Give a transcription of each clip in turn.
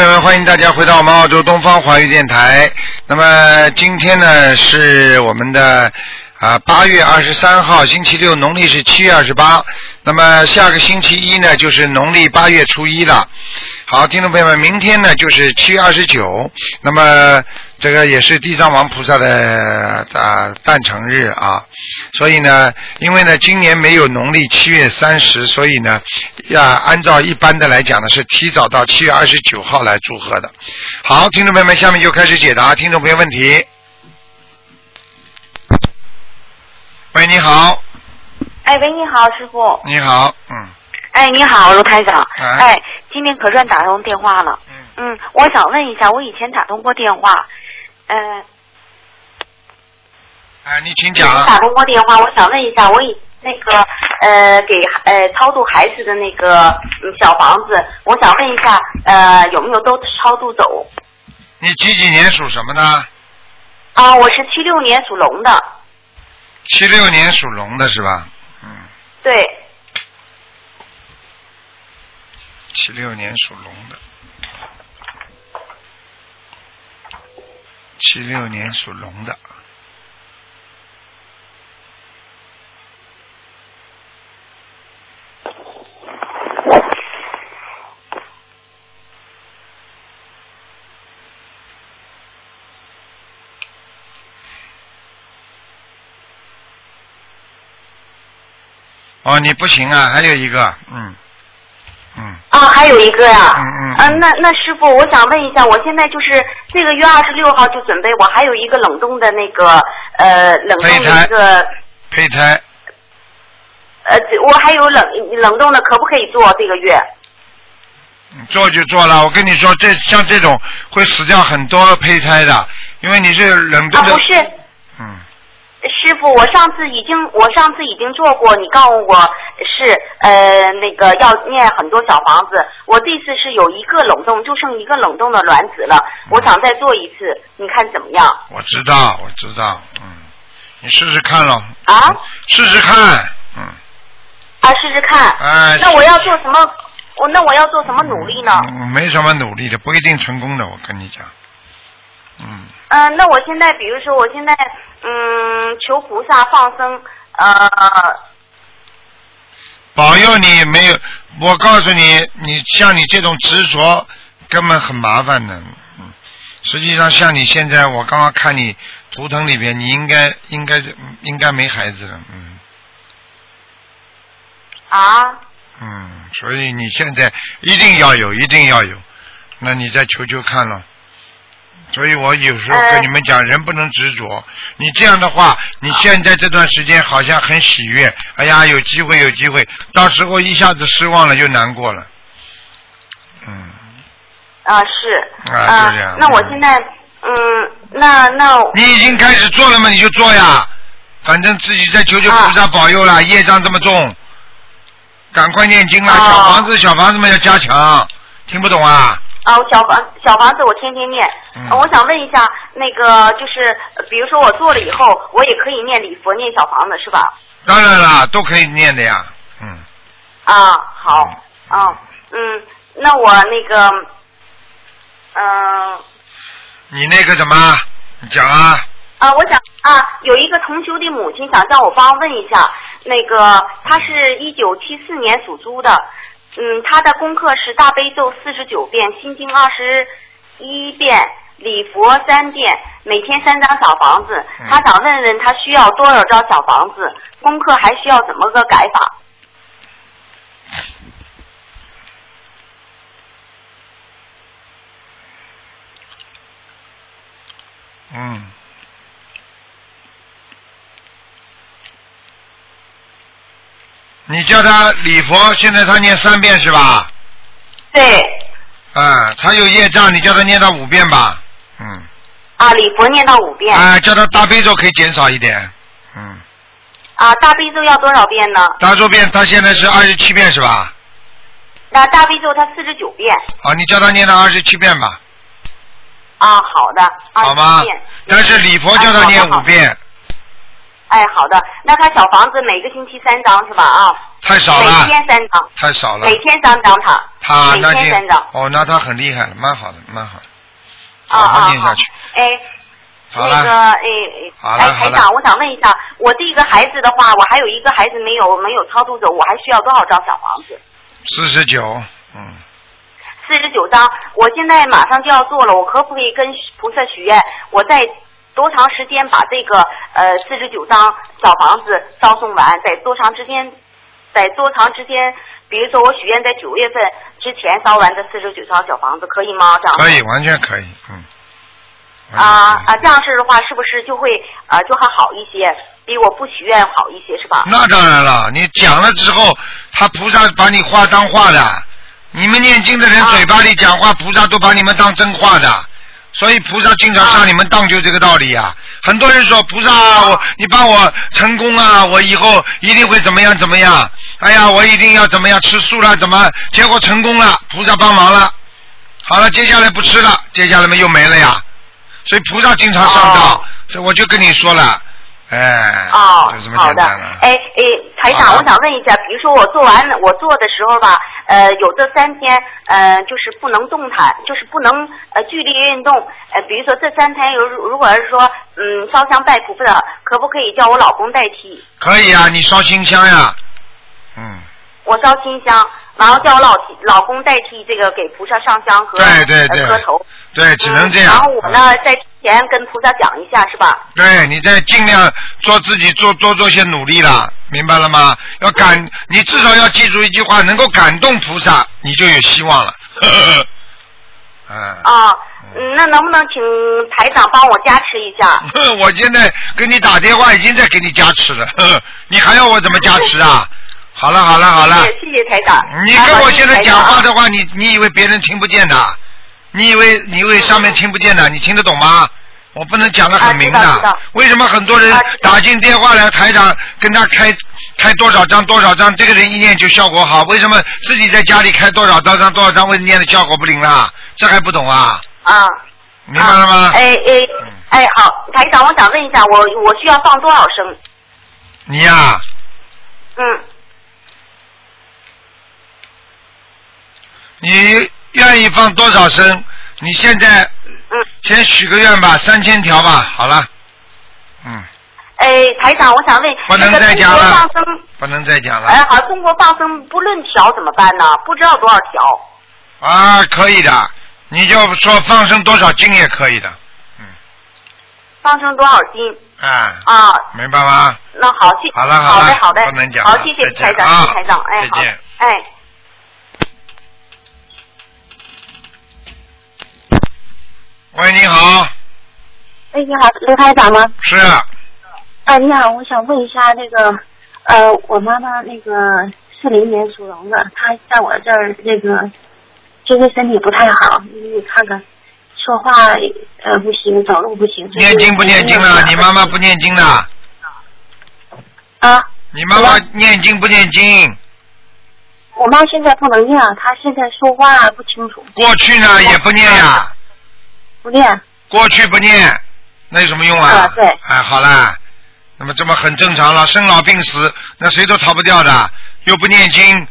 朋友们，欢迎大家回到我们澳洲东方华语电台。那么今天呢是我们的啊八月二十三号，星期六，农历是七月二十八。那么下个星期一呢就是农历八月初一了。好，听众朋友们，明天呢就是七月二十九。那么这个也是地藏王菩萨的啊诞辰日啊，所以呢，因为呢今年没有农历七月三十，所以呢要按照一般的来讲呢是提早到七月二十九号来祝贺的。好，听众朋友们，下面就开始解答听众朋友问题。喂，你好，哎，喂，你好，师傅。你好，嗯，哎，你好，卢台长。哎哎，今天可算打通电话了。嗯嗯，我想问一下，我以前打通过电话，呃，哎，你请讲。通过电话，我想问一下，我以那个呃给呃超度孩子的那个嗯小房子，我想问一下，呃有没有都超度走？你几几年属什么的？啊，我是七六年属龙的，七六年属龙的是吧？嗯，对，七六年属龙的。七六年属龙的。哦，你不行啊，还有一个，嗯，嗯，啊，还有一个呀、嗯嗯啊，那那师傅，我想问一下，我现在就是这个月二十六号就准备，我还有一个冷冻的那个呃冷冻的一个胚胎，呃，我还有冷冷冻的，可不可以做这个月？嗯做就做了。我跟你说，这像这种会死掉很多胚胎的，因为你是冷啊，冻的不。是，嗯，师傅，我上次已经我上次已经做过，你告诉我是呃那个要念很多小房子，我这次是有一个冷冻，就剩一个冷冻的卵子了，我想再做一次，你看怎么样？我知道，我知道，嗯，你试试看咯，啊试试看，嗯，啊，试试看。哎。那我要做什么？我那我要做什么努力呢？嗯，没什么努力的，不一定成功的，我跟你讲，嗯，嗯、那我现在比如说我现在嗯求菩萨放生，呃保佑你没有。我告诉你，你像你这种执着，根本很麻烦的。嗯，实际上像你现在，我刚刚看你图腾里边，你应该应该应该没孩子了，嗯啊嗯，所以你现在一定要有，一定要有，那你再求求看了。所以我有时候呃。跟你们讲，人不能执着。你这样的话，你现在这段时间好像很喜悦，哎呀，有机会，有机会，到时候一下子失望了，就难过了。嗯，啊是。啊就这样。那我现在嗯那那你已经开始做了吗？你就做呀，反正自己在求求菩萨保佑啦，业障这么重，赶快念经啦，哦。小房子小房子们要加强，听不懂啊？啊，我小房小房子我天天念。嗯呃我想问一下，那个就是，呃比如说我做了以后，我也可以念礼佛、念小房子，是吧？当然啦，都可以念的呀，嗯。啊，好，啊，嗯，那我那个，嗯、你那个什么，你讲啊？啊，我想啊，有一个同修的母亲想叫我帮问一下，那个她是一九七四年属猪的，嗯，他的功课是大悲咒四十九遍，心经二十一遍，礼佛三遍，每天三张小房子。他想问问他需要多少张小房子，功课还需要怎么个改法？嗯。你叫他礼佛，现在他念三遍是吧？对，啊，他有业障，你叫他念到五遍吧。嗯。啊，礼佛念到五遍。啊，叫他大悲咒可以减少一点。嗯。啊，大悲咒要多少遍呢？大咒遍他现在是二十七遍是吧？那大悲咒他四十九遍。啊，你叫他念到二十七遍吧，啊，好的。好吗？但是礼佛叫他念五遍。哎，好的。那他小房子每个星期三张是吧？啊，太少了每，天三张，太少了。每天三张他。他每天三张。哦，那他很厉害了，蛮好的，蛮好的，啊好好念下去。。哎，好那个了，哎哎，台长，我想问一下，我这个孩子的话，我还有一个孩子没有没有超度走，我还需要多少张小房子？四十九，嗯，四十九张，我现在马上就要做了，我可不可以跟菩萨许愿，我在多长时间把这个呃四十九张小房子烧送完？在多长时间？在多长时间？比如说我许愿在九月份之前烧完这四十九张小房子，可以吗？这样可以，完全可以，嗯。啊啊，这样式的话，是不是就会啊就还好一些，比我不许愿好一些，是吧？那当然了，你讲了之后，他菩萨把你话当话的。你们念经的人啊嘴巴里讲话，菩萨都把你们当真话的。所以菩萨经常上你们当，就这个道理呀、很多人说菩萨，我你帮我成功啊，我以后一定会怎么样怎么样。哎呀，我一定要怎么样吃素了，怎么结果成功了，菩萨帮忙了。好了，接下来不吃了，接下来嘛又没了呀。所以菩萨经常上当，哦所以我就跟你说了，哎，哦好的。哎哎，台长，我想问一下，比如说我做完我做的时候吧，呃，有这三天，呃，就是不能动弹，就是不能呃剧烈运动。呃，比如说这三天有如果是说嗯烧香拜菩萨，可不可以叫我老公代替？可以啊，你烧新香呀，嗯，我烧新香，然后叫我老老公代替这个给菩萨上香和对对磕头。对，只能这样。嗯然后我呢，在之前跟菩萨讲一下，是吧？对，你再尽量做自己做多做些努力了，明白了吗？要感，你至少要记住一句话，能够感动菩萨，你就有希望了。嗯，啊，嗯，那能不能请台长帮我加持一下？我现在给你打电话已经在给你加持了，你还要我怎么加持啊？好了好了好了，谢谢台长。你跟我现在讲话。的话，你你以为别人听不见的？你以为你以为上面听不见的？你听得懂吗？我不能讲的很明的。为什么很多人打进电话来，台长跟他开开多少张多少张，这个人一念就效果好？为什么自己在家里开多少多张多少张，为念的效果不灵啦？这还不懂啊？啊。明白了吗？啊哎哎嗯哎，好，台长，我想问一下，我我需要放多少声？你呀、嗯，你愿意放多少声？你现在嗯，先许个愿吧，三千条吧，好了。嗯，哎，台长，我想问，不能再讲了放生，不能再讲了。哎，好，中国放生不论条怎么办呢？不知道多少条。啊，可以的，你就说放生多少斤也可以的，嗯放生多少斤？啊，啊，明白吗？那好，谢，好了好了好的好的，不能讲好，谢谢台长，啊谢谢台长，哎，好再见，哎。喂，你好，哎，你好，刘台长吗？是啊，你好，我想问一下那个，呃，我妈妈那个四零年属龙的，她在我这儿那个，就是身体不太好，你看看，说话呃不行，走路不行。念经不念经了？你妈妈不念经的？啊，你妈妈念经不念经？我妈现在不能念，她现在说话不清楚，过去呢也不念呀，不念。过去不念，那有什么用啊？啊对哎，好啦，那么这么很正常了，生老病死，那谁都逃不掉的，又不念经，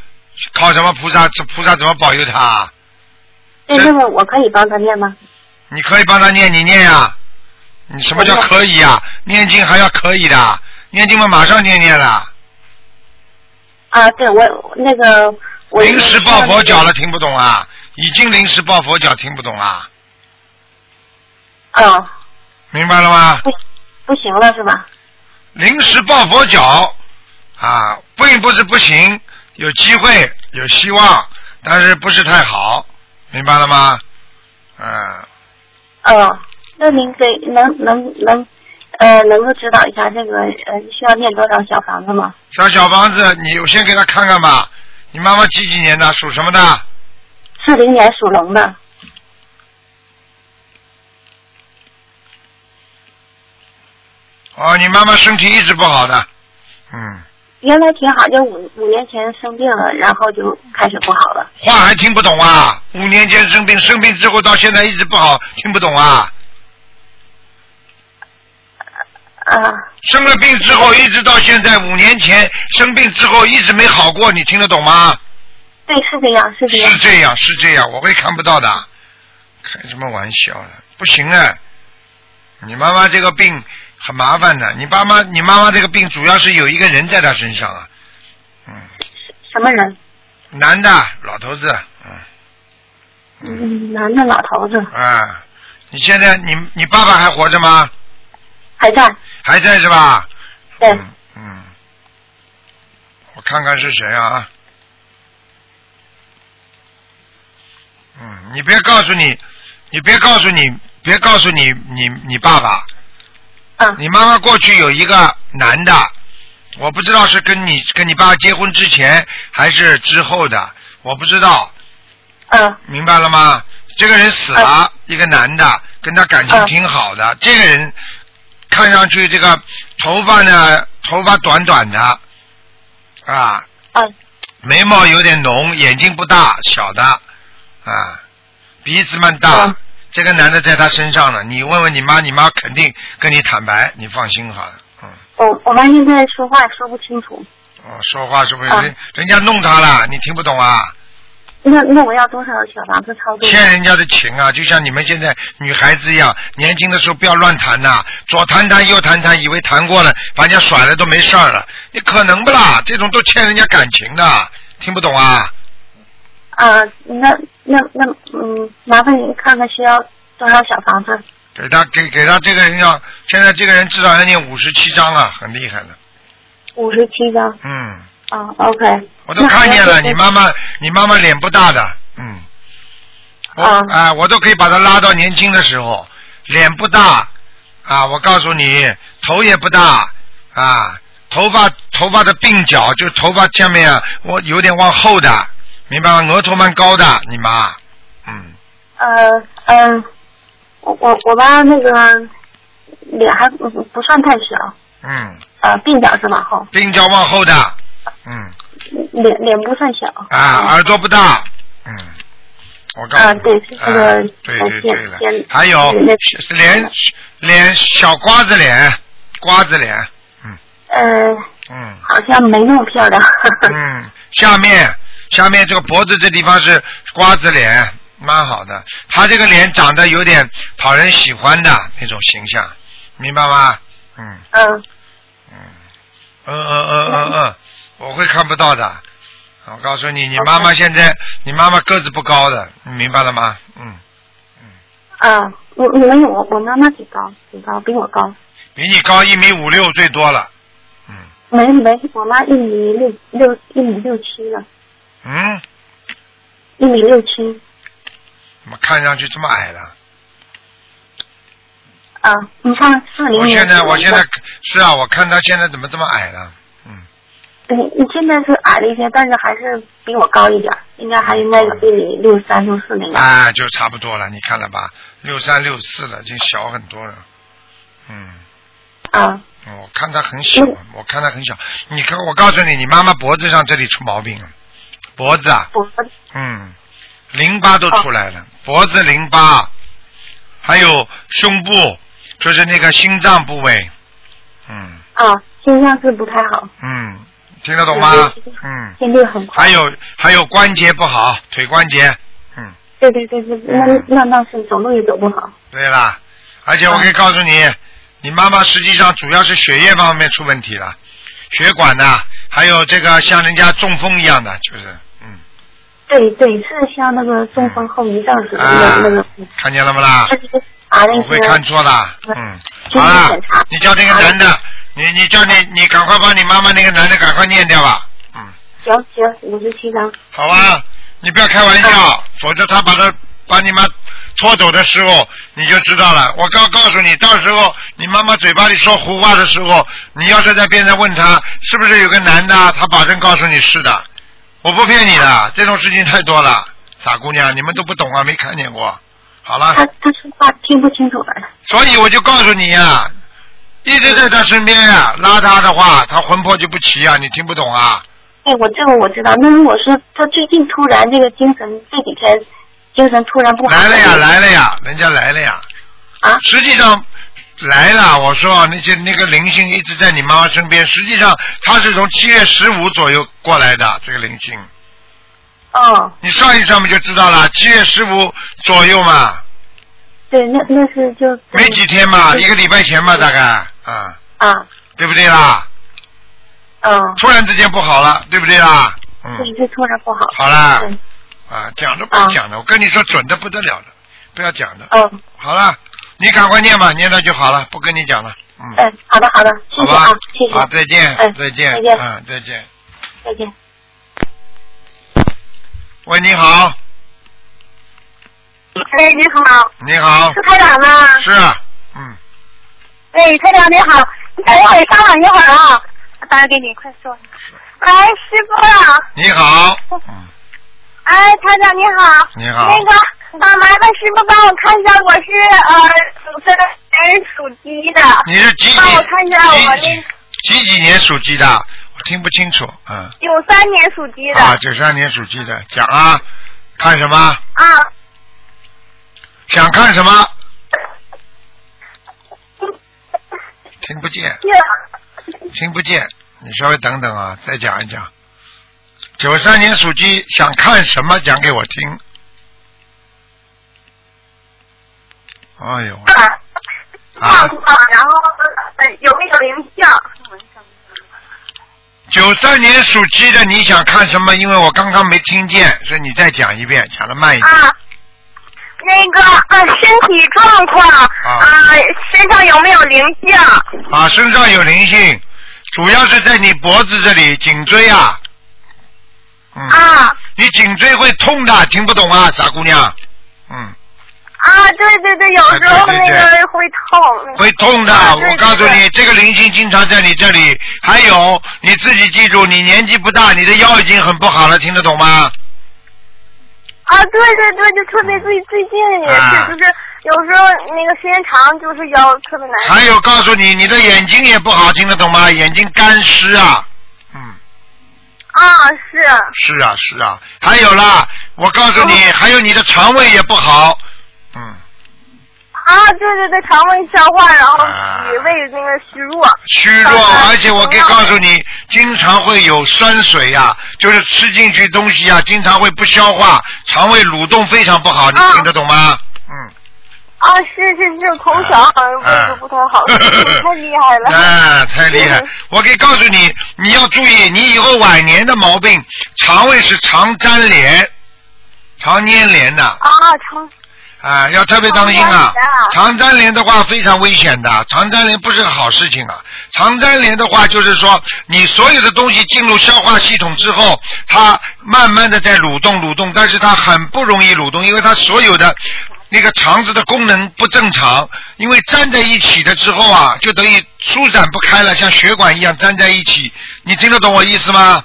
靠什么菩萨？这菩萨怎么保佑他？那个我可以帮他念吗？你可以帮他念，你念呀、你什么叫可以呀、念经还要可以的，念经嘛马上念念了。啊，对我那个我临时抱佛脚了，听不懂啊？已经临时抱佛脚，听不懂啊？啊，明白了吗？不不行了是吧？临时抱佛脚啊，并不是不行，有机会，有希望，但是不是太好，明白了吗？嗯，哦，那您给能能能呃能够指导一下这个呃需要念多少小房子吗？小小房子，你我先给他看看吧。你妈妈几几年的？属什么的？四零年属龙的，哦，你妈妈身体一直不好的，嗯，原来挺好，就五五年前生病了，然后就开始不好了。话还听不懂啊？五年前生病，生病之后到现在一直不好，听不懂啊？啊生了病之后，一直到现在五年前生病之后一直没好过，你听得懂吗？对，是这样，是这样是。这样，是这样，我会看不到的。开什么玩笑呢？不行啊！你妈妈这个病很麻烦的，你爸妈，你妈妈这个病主要是有一个人在她身上啊，嗯，什么人？男的，老头子，嗯，嗯，男的老头子。啊，你现在你你爸爸还活着吗？还在。还在是吧？对，嗯嗯，我看看是谁啊？嗯，你别告诉你，你别告诉你，别告诉你，你你爸爸，嗯。你妈妈过去有一个男的，我不知道是跟你跟你爸结婚之前还是之后的，我不知道，嗯。明白了吗？这个人死了，一个男的，跟他感情嗯挺好的。这个人看上去这个头发呢，头发短短的，啊，嗯。眉毛有点浓，眼睛不大，小的，啊，鼻子蛮大。嗯这个男的在他身上了，你问问你妈，你妈肯定跟你坦白，你放心好了。嗯，我我妈现在说话说不清楚，哦，说话是不是嗯人人家弄他了？你听不懂啊？那那我要多少小房子操作？欠人家的情啊，就像你们现在女孩子一样，年轻的时候不要乱谈呐、左谈谈右谈谈，以为谈过了，把人家甩了都没事儿了，你可能不啦？这种都欠人家感情的，听不懂啊？啊，那那那嗯，麻烦您看看需要多少小房子？给他给给他这个人要，现在这个人至少要念五十七章啊，很厉害的。五十七张。嗯，啊，OK。我都看见了，你妈妈你妈妈脸不大的，嗯，我啊啊，我都可以把她拉到年轻的时候，脸不大啊，我告诉你，头也不大啊，头发头发的鬓角就头发下面啊，我有点往后的，明白吗？额头蛮高的，你妈，嗯，呃嗯，我我我妈那个脸还不不算太小，嗯，呃，鬓角是往后，鬓角往后的，嗯，脸脸不算小。啊，耳朵不大，嗯，我告诉你，啊对是这个啊对对对了。还有脸脸小瓜子脸，瓜子脸，嗯。呃，嗯。好像没那么漂亮。嗯，下面下面这个脖子这地方是瓜子脸，蛮好的。他这个脸长得有点讨人喜欢的那种形象，明白吗？嗯。嗯。嗯嗯嗯嗯嗯，我会看不到的。我告诉你，你妈妈现在，你妈妈个子不高的，你明白了吗？嗯。嗯。啊，我没有，我妈妈挺高，挺高，比我高。比你高一米五六最多了，嗯。没没，我妈一米六六一米六七了。嗯，一米六七。怎么看上去这么矮了？啊，你看四零年。我现在我现在是啊，我看他现在怎么这么矮了？嗯，你你现在是矮了一些，但是还是比我高一点，应该还应该有一米六三六四那个。啊，就差不多了，你看了吧？六三六四了，已经小很多了。嗯，啊，我看他很小嗯，我看他很小。你看，我告诉你，你妈妈脖子上这里出毛病了，脖子啊，脖子嗯，淋巴都出来了，脖子淋巴，还有胸部，就是那个心脏部位，嗯。啊，心脏是不太好，嗯，听得懂吗？嗯，心率很快。还有还有关节不好，腿关节，嗯，对对对对，那那那是走路也走不好。对啦，而且我可以告诉你，你妈妈实际上主要是血液方面出问题了，血管呐、还有这个像人家中风一样的，就是，嗯，对对，是像那个中风后遗症似的，啊那个，看见了不啦？他？就是啊那我会看错的，嗯，身体好了，你叫那个男的，你你叫你你赶快把你妈妈那个男的赶快念掉吧，嗯，行行五十七张。好啊，你不要开玩笑，否则他把他把你妈拖走的时候，你就知道了。我告告诉你，到时候你妈妈嘴巴里说胡话的时候，你要是在边上问他是不是有个男的，他保证告诉你是的，我不骗你的，这种事情太多了，傻姑娘，你们都不懂啊，没看见过。好了。他他说话听不清楚的。所以我就告诉你呀、一直在他身边呀、拉他的话，他魂魄就不齐啊，你听不懂啊？哎，我这个我知道。那如果说他最近突然这个精神这几天精神突然不好，来了呀，来了呀，人家来了呀。啊实际上，来了，我说那些那个灵性一直在你妈妈身边，实际上她是从七月十五左右过来的，这个灵性。哦，你上一上不就知道了？七月十五左右嘛，对，那那是就没几天嘛，一个礼拜前嘛，大概啊，啊，对不对啦？嗯，突然之间不好了，对不对啦？嗯，对，这突然不好。好啦对，啊，讲都不要讲的，我跟你说准的不得了了，不要讲的。嗯，好了，你赶快念吧，念了就好了，不跟你讲了。嗯，哎，好的好的，谢好吧谢啊，谢谢，好，再见哎，再见，再见嗯，再见。再见。喂，你好，哎，你好，你好是，台长吗？是，嗯，哎，台长你好，你等我稍等一会儿啊，我打给你，快说。哎，师傅啊，你好，嗯，哎，台长你好。你好那个，啊，麻烦师傅帮我看一下，我是呃属这个人属鸡的。你是几几帮我看一下我几那几几年属鸡的？我听不清楚，嗯，九三年属鸡的。啊，九三年属鸡的，讲啊，看什么？啊，想看什么？听不见，听不见，你稍微等等啊，再讲一讲。九三年属鸡，想看什么讲给我听。哎呦，啊，啊然后呃有没有灵性？九三年属鸡的，你想看什么？因为我刚刚没听见，所以你再讲一遍，讲的慢一点。啊，那个啊，身体状况啊，身上有没有灵性？啊，身上有灵性，主要是在你脖子这里，颈椎啊。嗯。啊你颈椎会痛的，听不懂啊，傻姑娘。嗯，啊，对对对，有时候那个会痛。会痛的。我告诉你，这个灵性经常在你这里。还有，你自己记住，你年纪不大，你的腰已经很不好了，听得懂吗？啊，对对对，就特别最最近也啊是，就是有时候那个时间长，就是腰特别难受。还有，告诉你，你的眼睛也不好，听得懂吗？眼睛干湿啊。嗯。啊，是是啊，是啊，还有啦，我告诉你，还有你的肠胃也不好，嗯，啊，对对对，肠胃消化，然后啊脾胃那个虚弱。虚弱，啊而且我可以告诉你，经常会有酸水呀、就是吃进去东西呀、经常会不消化，肠胃蠕动非常不好，你啊听得懂吗？嗯，啊，是是是，从小好像胃就不太好，啊 太厉害了。啊，太厉害嗯！我可以告诉你，你要注意，你以后晚年的毛病，肠胃是常粘连，常粘连的。啊，肠啊，要特别当心啊！肠肠粘连的话非常危险的，肠粘连不是个好事情啊。肠粘连的话，就是说你所有的东西进入消化系统之后，它慢慢的在蠕动蠕动，但是它很不容易蠕动，因为它所有的那个肠子的功能不正常，因为粘在一起的之后啊，就等于舒展不开了，像血管一样粘在一起。你听得懂我意思吗？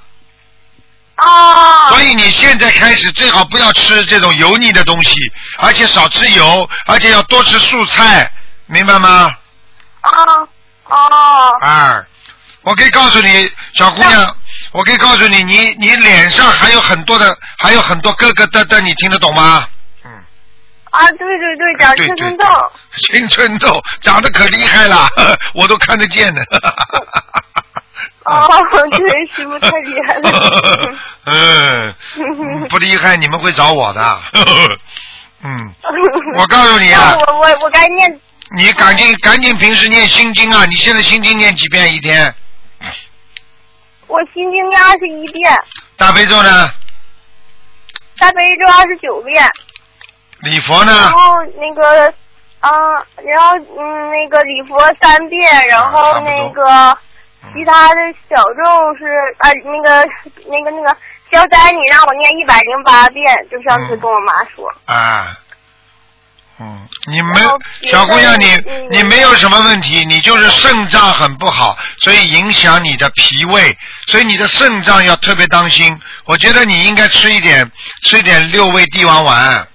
啊所以你现在开始最好不要吃这种油腻的东西，而且少吃油，而且要多吃素菜，明白吗？啊哦啊，我可以告诉你，小姑娘，我可以告诉你，你你脸上还有很多的，还有很多疙疙瘩瘩，你听得懂吗？嗯，啊，对对对，长青春痘。青春痘长得可厉害了，我都看得见的。哦，对，师傅太厉害了。嗯，不厉害你们会找我的。嗯，我告诉你啊那我我我该念你赶紧赶紧平时念心经啊！你现在心经念几遍一天？我心经念二十一遍，大悲咒呢？大悲咒二十九遍，礼佛呢然？后那个啊，然后嗯那个礼佛三遍，然后那个其他的小咒是啊那个那个那个消灾你让我念一百零八遍，就上次跟我妈说。啊，嗯，你没然后别的小姑娘，你嗯你没有什么问题，你就是肾脏很不好，所以影响你的脾胃，所以你的肾脏要特别当心。我觉得你应该吃一点吃一点六味地黄丸，嗯。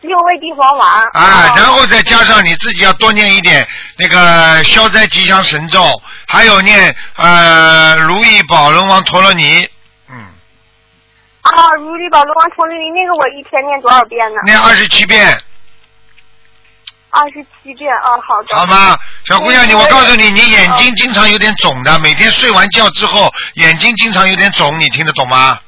六味地黄丸。啊，哦然后再加上你自己要多念一点那个消灾吉祥神咒，还有念呃如意宝龙王陀罗尼，嗯，啊，如意宝龙王陀罗尼那个我一天念多少遍呢？念二十七遍，二十七遍啊，好的。好吗？小姑娘，你我告诉你，你眼睛经常有点肿的，每天睡完觉之后眼睛经常有点肿，你听得懂吗？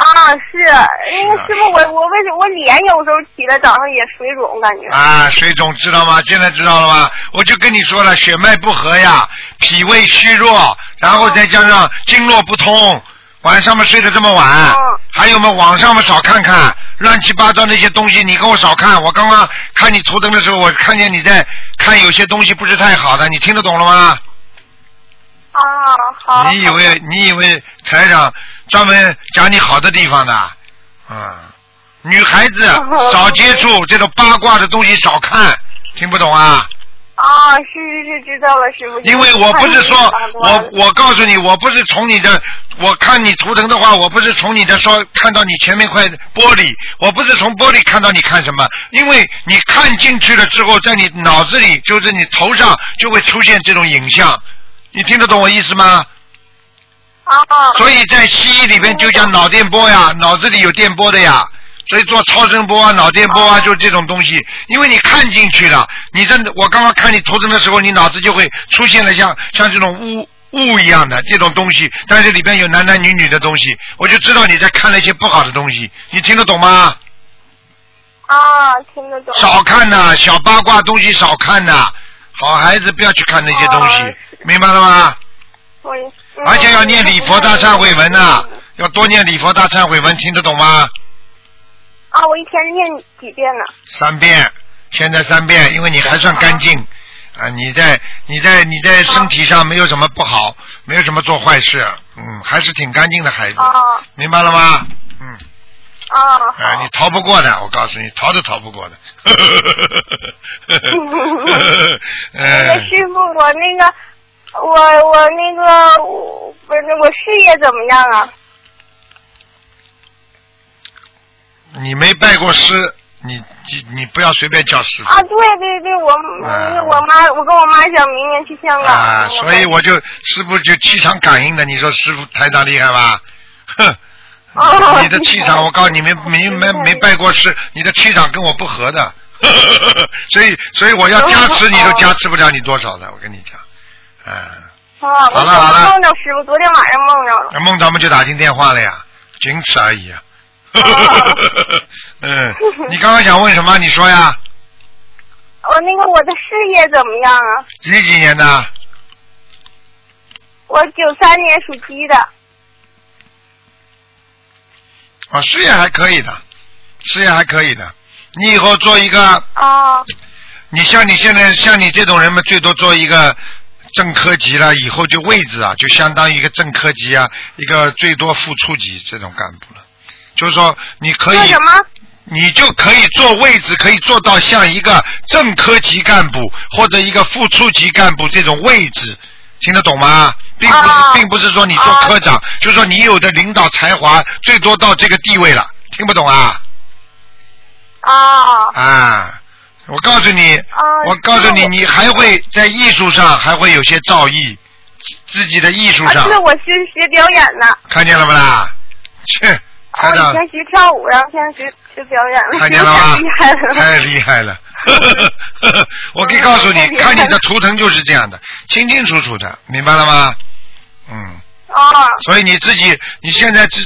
啊，是那个师傅，我我为什么我脸有时候起来早上也水肿，感觉。啊，水肿知道吗？现在知道了吗？我就跟你说了，血脉不和呀，脾胃虚弱，然后再加上经络不通，晚上嘛睡得这么晚，嗯还有嘛网上嘛少看看，乱七八糟那些东西你给我少看。我刚刚看你图腾的时候，我看见你在看有些东西不是太好的，你听得懂了吗？啊，好。你以为你以为台长专门讲你好的地方的？啊，女孩子哦少接触这种八卦的东西，少看，听不懂啊？啊，是是是，知道了，师傅。因为我不是说我我告诉你，我不是从你的我看你图腾的话，我不是从你的说看到你前面块玻璃，我不是从玻璃看到你看什么，因为你看进去了之后，在你脑子里就是你头上就会出现这种影像，你听得懂我意思吗？啊。所以在西医里边就叫脑电波呀，脑子里有电波的呀。所以做超声波啊、脑电波啊，就是这种东西。因为你看进去了，你真的，我刚刚看你头疼的时候，你脑子就会出现了像像这种雾雾一样的这种东西，但是里边有男男女女的东西，我就知道你在看那些不好的东西。你听得懂吗？啊，听得懂。少看呐、小八卦东西少看呐、好孩子不要去看那些东西，哦明白了吗？我嗯而且要念礼佛大忏悔文呐、要多念礼佛大忏悔文，听得懂吗？啊，我一天念几遍呢？三遍，现在三遍，因为你还算干净啊，你在你在你在身体上没有什么不好，没有什么做坏事，嗯，还是挺干净的孩子，啊明白了吗？嗯，啊，啊，你逃不过的，我告诉你，逃都逃不过的。那个嗯，师傅，我那个，我我那个，我不是我事业怎么样啊？你没拜过师，你你你不要随便叫师傅啊，对对对，我啊我妈，我跟我妈想明年去香港。啊，所以我就师傅就气场感应的，你说师傅台长厉害吧？哼。哦你的气场，我告诉你没没没没拜过师，你的气场跟我不合的，所以所以我要加持你都加持不了你多少的，我跟你讲，啊，啊，我好了好了梦着师傅，昨天晚上梦着了。那梦到我们就打进电话了呀，仅此而已啊。嗯，你刚刚想问什么？你说呀？我那个我的事业怎么样啊？几几年的？我九三年属鸡的。啊，事业还可以的，事业还可以的。你以后做一个，啊你像你现在像你这种人们，最多做一个正科级了，以后就位置啊，就相当于一个正科级啊，一个最多副处级这种干部了。就是说，你可以什么？你就可以做位置，可以做到像一个正科级干部或者一个副处级干部这种位置，听得懂吗？并不是，啊并不是说你做科长，就是说你有的领导才华，最多到这个地位了，听不懂啊？啊啊，我告诉你，我告诉你，你还会在艺术上还会有些造诣，自己的艺术啊，上是我学学表演的。看见了不啦？切，台我长以前学跳舞，然后现在学学表演了，看见了吗 太厉害了。？太厉害了！我可以告诉你，看你的图腾就是这样的，清清楚楚的，明白了吗？嗯，啊所以你自己，你现在这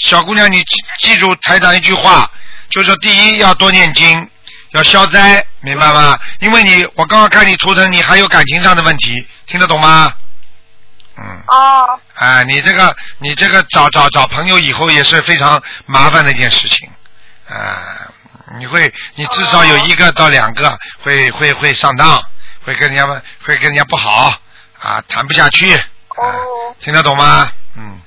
小姑娘，你记记住台长一句话，就是说第一要多念经，要消灾，明白吗？因为你我刚刚看你图腾，你还有感情上的问题，听得懂吗？嗯。哦啊，你这个你这个找找找朋友以后也是非常麻烦的一件事情，啊，你会你至少有一个到两个会会会上当，会跟人家会跟人家不好啊，谈不下去，啊，哦听得懂吗？嗯，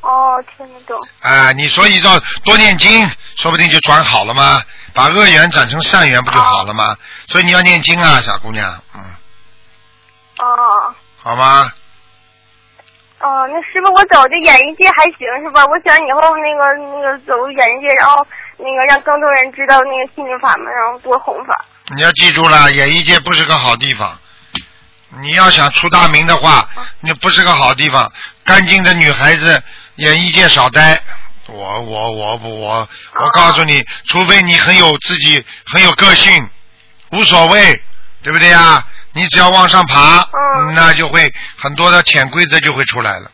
哦，听得懂。啊，你所以要多念经，说不定就转好了吗？把恶缘转成善缘不就好了吗？所以你要念经啊，小姑娘，嗯，哦好吗？哦，那师傅，我走这演艺界还行是吧？我想以后那个那个走演艺界，然后那个让更多人知道那个心灵法门，然后多弘法。你要记住了，演艺界不是个好地方。你要想出大名的话，那不是个好地方。干净的女孩子，演艺界少待。我我我不我我告诉你，除非你很有自己很有个性，无所谓，对不对呀？你只要往上爬，嗯那就会很多的潜规则就会出来了。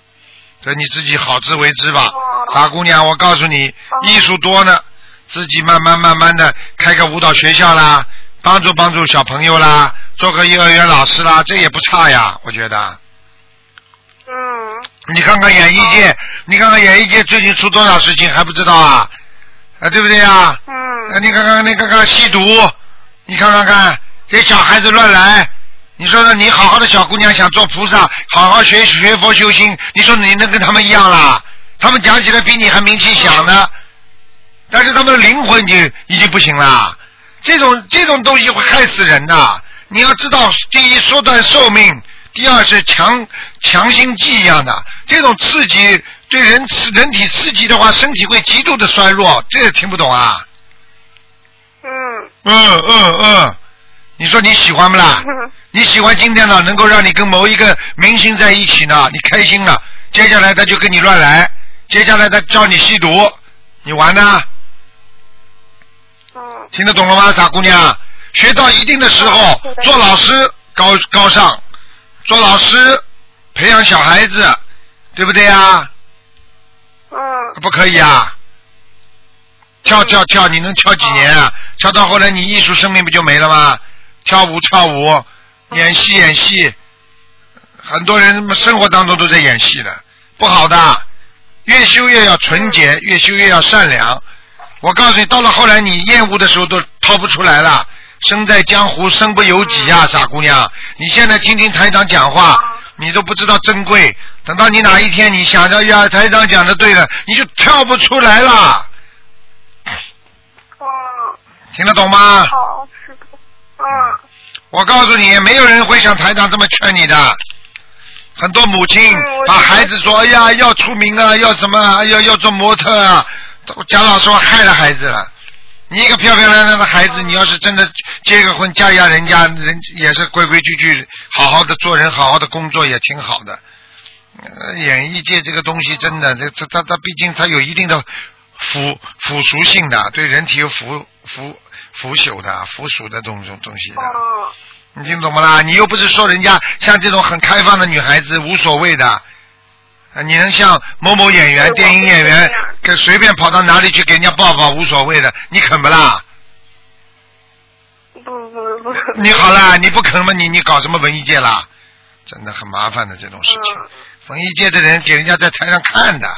所以你自己好自为之吧，哦傻姑娘，我告诉你，艺术多呢，自己慢慢慢慢的开个舞蹈学校啦，帮助帮助小朋友啦，做个幼儿园老师啦，这也不差呀，我觉得。嗯，你看看演艺界，你看看演艺界最近出多少事情还不知道啊？啊，对不对呀？嗯啊，你看看，你看看吸毒，你看看看，这小孩子乱来，你说说，你好好的小姑娘想做菩萨，好好学学佛修心，你说你能跟他们一样啦？他们讲起来比你还名气响呢，但是他们的灵魂已经已经不行了，这种这种东西会害死人的。你要知道，第一缩短寿命，第二是强强心剂一样的，这种刺激对人刺人体刺激的话，身体会极度的衰弱，这也听不懂啊？嗯嗯嗯嗯，你说你喜欢不啦？你喜欢今天呢，能够让你跟某一个明星在一起呢，你开心了，接下来他就跟你乱来，接下来他叫你吸毒，你玩呢？嗯听得懂了吗，傻姑娘？学到一定的时候做老师高高尚，做老师培养小孩子，对不对呀？嗯不可以啊！跳跳跳，你能跳几年啊？跳到后来，你艺术生命不就没了吗？跳舞跳舞，演戏演戏，很多人生活当中都在演戏的，不好的。越修越要纯洁，越修越要善良。我告诉你，到了后来，你厌恶的时候都掏不出来了。身在江湖，身不由己啊，傻姑娘！你现在听听台长讲话，你都不知道珍贵。等到你哪一天你想着呀，台长讲的对了，你就跳不出来了。嗯，听得懂吗？嗯我告诉你，没有人会像台长这么劝你的。很多母亲把孩子说：“哎呀，要出名啊，要什么啊，要要做模特啊。”讲老实话，害了孩子了。你一个漂漂亮亮的孩子，你要是真的结个婚，嫁一下人家，人也是规规矩矩，好好的做人，好好的工作也挺好的。呃，演艺界这个东西真的，这这它它毕竟它有一定的腐腐熟性的，对人体有腐腐腐朽的、腐熟的东东东西的。嗯你听懂不啦？你又不是说人家像这种很开放的女孩子无所谓的，啊，你能像某某演员、电影演员样，跟随便跑到哪里去给人家抱抱无所谓的，你肯不啦？不不不，你好啦，你不肯吗？你你搞什么文艺界啦？真的很麻烦的这种事情。嗯文艺界的人给人家在台上看的，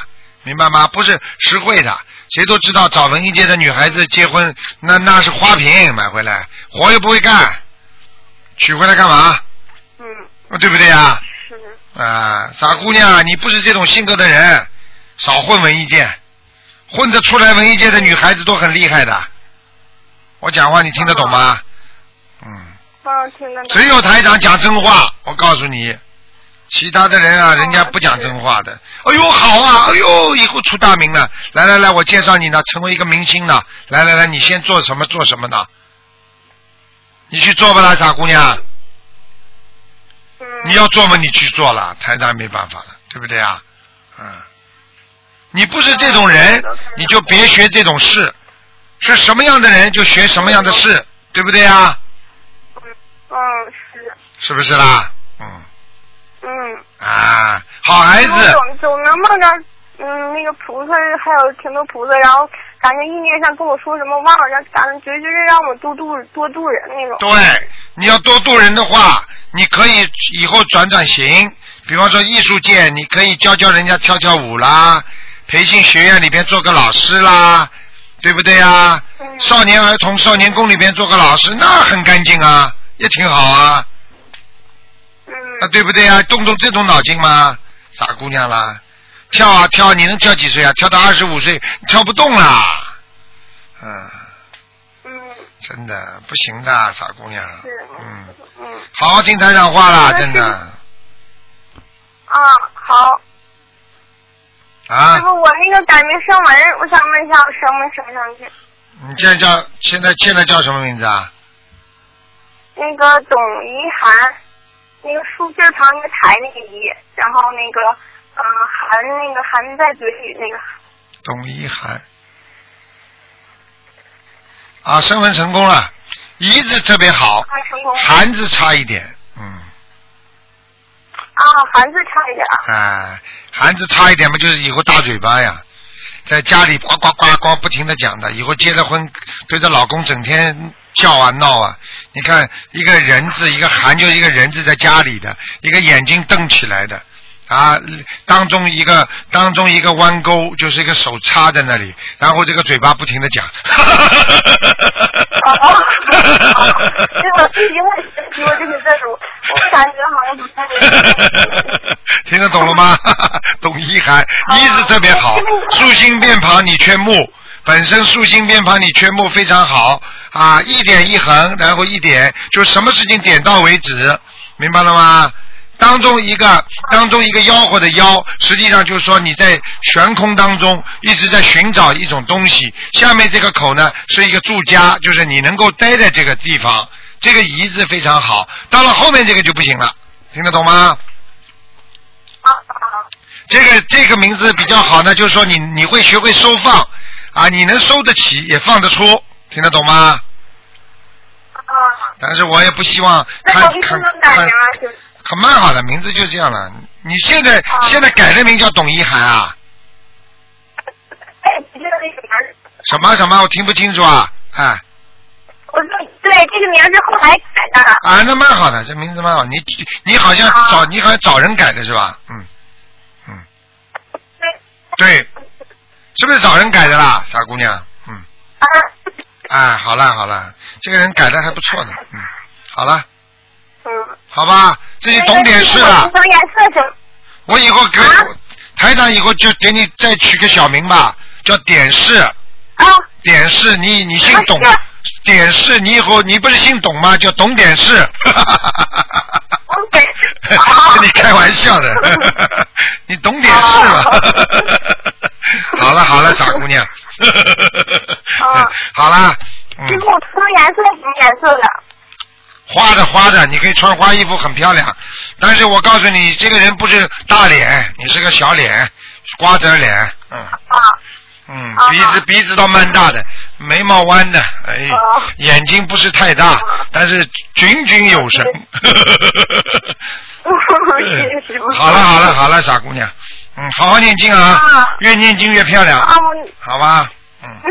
明白吗？不是实惠的。谁都知道找文艺界的女孩子结婚，那那是花瓶买回来，活又不会干，娶回来干嘛？嗯对不对呀？是啊，傻姑娘，你不是这种性格的人，少混文艺界，混得出来文艺界的女孩子都很厉害的。我讲话你听得懂吗？嗯，嗯听得懂，只有台长讲真话，我告诉你，其他的人啊，人家不讲真话的。哎呦，好啊，哎呦，以后出大名了。来来来，我介绍你呢，成为一个明星呢。来来来，你先做什么做什么呢？你去做吧啦，傻姑娘。嗯你要做嘛，你去做了，台长没办法了，对不对啊？嗯，你不是这种人，你就别学这种事。是什么样的人就学什么样的事，对不对啊？嗯是是不是啦？嗯嗯。啊，好孩子，总总能梦到，嗯，那个菩萨还有挺多菩萨，然后感觉意念上跟我说什么忘了，让感觉就是让我多度多度人那种。对，你要多度人的话，你可以以后转转型，比方说艺术界，你可以教教人家跳跳舞啦，培训学院里边做个老师啦，对不对呀？嗯少年儿童少年宫里边做个老师，那很干净啊，也挺好啊，嗯啊，对不对呀？动动这种脑筋嘛？傻姑娘啦，跳啊跳，你能跳几岁啊？跳到二十五岁，你跳不动啦，嗯，嗯真的不行的，傻姑娘，是嗯。嗯好好听台长话啦，真的啊好，啊师！傅我那个改名声纹，我想问一下我升没升上去？你现在叫现在现在叫什么名字啊？那个董一涵，那个竖字旁那个台那个一，然后那个嗯、呃含那个含在嘴里那个董一涵。啊，升温成功了，一字特别好，啊，成功。寒字差一点，嗯，啊，寒字差一点。啊，寒字差一点嘛，就是以后大嘴巴呀，在家里呱呱呱呱不停的讲的，以后结了婚，对着老公整天叫啊闹啊。你看一个人字，一个寒就是一个人字在家里的，一个眼睛瞪起来的。啊，当中一个当中一个弯钩，就是一个手插在那里，然后这个嘴巴不停的讲。听得懂了吗？懂一涵，一字特别好，竖心变旁你缺木，本身竖心变旁你缺木非常好啊，一点一横，然后一点，就什么事情点到为止，明白了吗？当中一个当中一个吆喝的吆，实际上就是说你在悬空当中一直在寻找一种东西。下面这个口呢是一个住家，就是你能够待在这个地方。这个仪字非常好，到了后面这个就不行了，听得懂吗？这个这个名字比较好呢，就是说你你会学会收放啊，你能收得起也放得出，听得懂吗？啊。但是我也不希望看看能改看可蛮好的，名字就这样了。你现在、现在改的名叫董一涵啊？哎，什么什么？我听不清楚啊！哎我说对，这个名字是后来改的。啊，那蛮好的，这名字蛮好。你你好像啊找你好像找人改的是吧？嗯嗯，对。对，是不是找人改的啦，傻姑娘？嗯，啊。哎，好了好了，这个人改的还不错呢，嗯，好了，嗯。好吧，自己懂点事了。我以后给、啊台长以后就给你再取个小名吧，叫点事。啊。点事，你你姓董啊，点事，你以后你不是姓董吗？叫董点士。我给。跟 你开玩笑的，你懂点事吗？好 了好了，傻姑娘。啊好了，嗯师，傅，什么颜色？什么颜色的？花的花的，你可以穿花衣服，很漂亮。但是我告诉你，这个人不是大脸，你是个小脸，瓜子脸，嗯。啊。嗯，啊。鼻子鼻子倒蛮大的，眉毛弯的，哎啊，眼睛不是太大，但是炯炯有神。好了好了好了，傻姑娘，嗯，好好念经啊啊，越念经越漂亮，啊，好吧？嗯。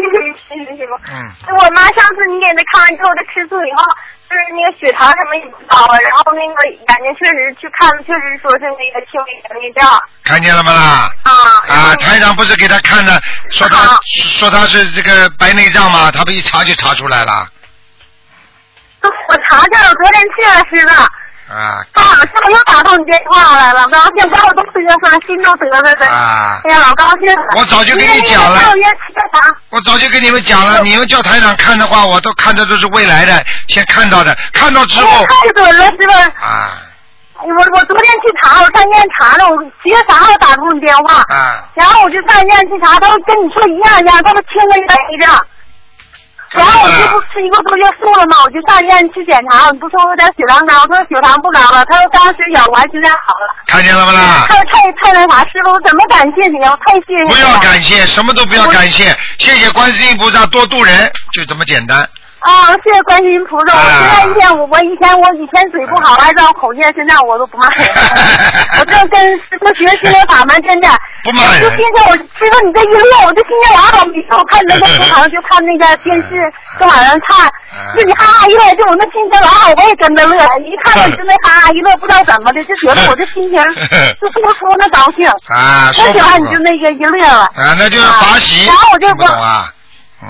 谢谢师傅。嗯，我妈上次你给她看完之后，她吃素以后，就是那个血糖什么也不高了，然后那个眼睛确实去看了，确实说是那个轻微的内障看见了吗啦？啊。啊，台长不是给他看的，说他啊说他是这个白内障嘛，他不一查就查出来了我查去了，昨天去了师傅。啊啊，师傅又打通你电话来了，高兴，把我都嘚瑟，心都得瑟的。啊哎！呀，老高兴了。我早就跟你讲了？我早就跟你们讲了，你们叫台长看的话，我都看的都是未来的，先看到的，看到之后哎太准了，师傅。啊我我昨天去查，我上医院查了，我七月三号打通你电话，啊，然后我就上医院去查，他说跟你说一样一样，他说轻微的。然后我这不吃一个多月素了吗？我就上医院去检查，你不说我有点血糖高，我说血糖不高了，他说当时咬完现在好了。看见了不啦？太太太那啥，师傅，我怎么感谢你啊？我太谢谢你了。不要感谢，什么都不要感谢，谢谢观世音菩萨多度人，就这么简单。啊，谢谢观世音菩萨！我啊现在一天，我我以前我以前嘴不好，爱造口业，现在我都不骂人了。我这跟师傅学心灵法门，真的。不骂人我就今天我师傅你这一乐，我就今天晚上没事，我看那个厨房就看那个 电视，跟晚上看，自己哈哈一乐，就我那心情老好，我也跟着乐。一看到你就那哈哈一乐，不知道怎么的，就觉得我这心情 就说不出那高兴。啊，说我喜欢不你就那个一乐了。啊，那就是法喜，然后我就听不懂啊？嗯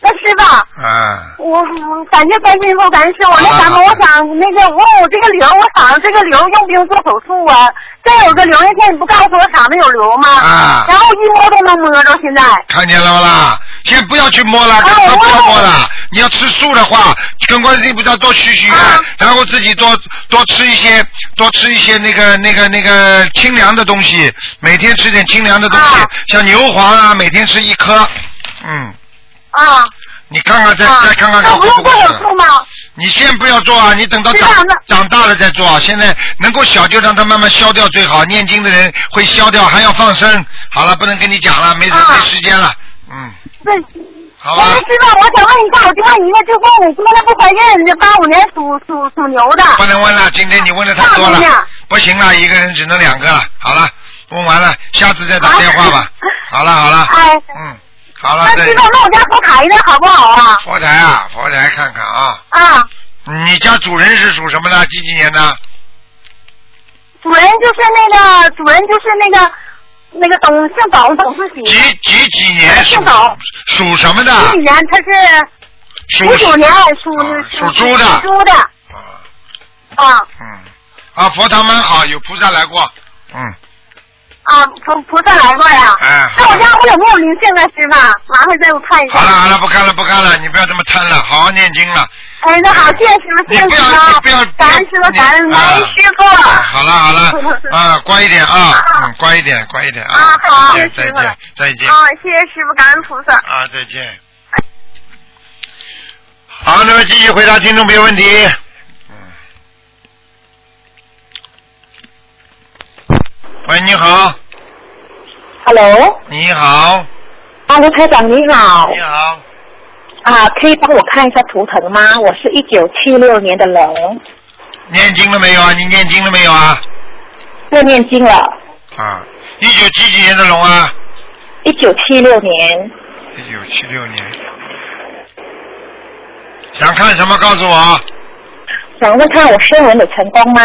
那师傅。啊，我我感谢观世音菩萨，感谢师傅。那什么，我想那个我我这个瘤，我嗓子这个瘤用不用做手术啊？再有个瘤，那天你不告诉我嗓子有瘤吗？啊然后一摸都能摸着，现在。看见了吗啦？先不要去摸了，啊我不要摸了。你要吃素的话，跟观世音菩萨多许许愿啊，然后自己多多吃一些，多吃一些那个那个那个清凉的东西，每天吃点清凉的东西啊，像牛黄啊，每天吃一颗。嗯，啊你看看再啊！再看看看那不用做吗？你先不要做啊，你等到长长大了再做啊。现在能够小就让它慢慢消掉最好，念经的人会消掉，还要放生。好了，不能跟你讲了，没没时间了。嗯，对。好吧我们。知道，我想问一下，我就问一个，就问你现在不怀孕，这八五年属属属牛的。不能问了，今天你问的太多了不行了，一个人只能两个了。好了，问完了，下次再打电话吧。好了好了，哎，嗯，好了，那知道那我家佛台的好不好啊？佛台啊，佛台看看啊，啊，你家主人是属什么的？几几年的？主人就是那个，主人就是那个，那个董姓董董事喜。几几几年属姓董属什么的？几几年他是属五九年属啊属猪的属猪的啊啊嗯啊，佛堂蛮好，有菩萨来过，嗯，啊，菩菩萨来过呀。哎那我家我有没有灵性啊，师傅？麻烦再给我看一下。好了好了，不看了不看了，你不要这么贪了，好好念经了。哎，那好，谢谢师傅，谢谢你不要师傅不要，感恩师傅，感恩，师傅。啊好了好了 啊，乖一点啊，啊嗯，乖一点乖一点啊好再见谢谢师傅再见再见啊，谢谢师傅，感恩菩萨。啊再见。好，那么继续回答听众朋友问题。嗯。喂，你好，Hello，你好，啊，卢台长你好你好，啊，可以帮我看一下图腾吗？我是一九七六年的龙，念经了没有啊？你念经了没有啊？又念经了，啊，一九几几年的龙啊？一九七六年，一九七六年。想看什么？告诉我。想问看我声纹有成功吗？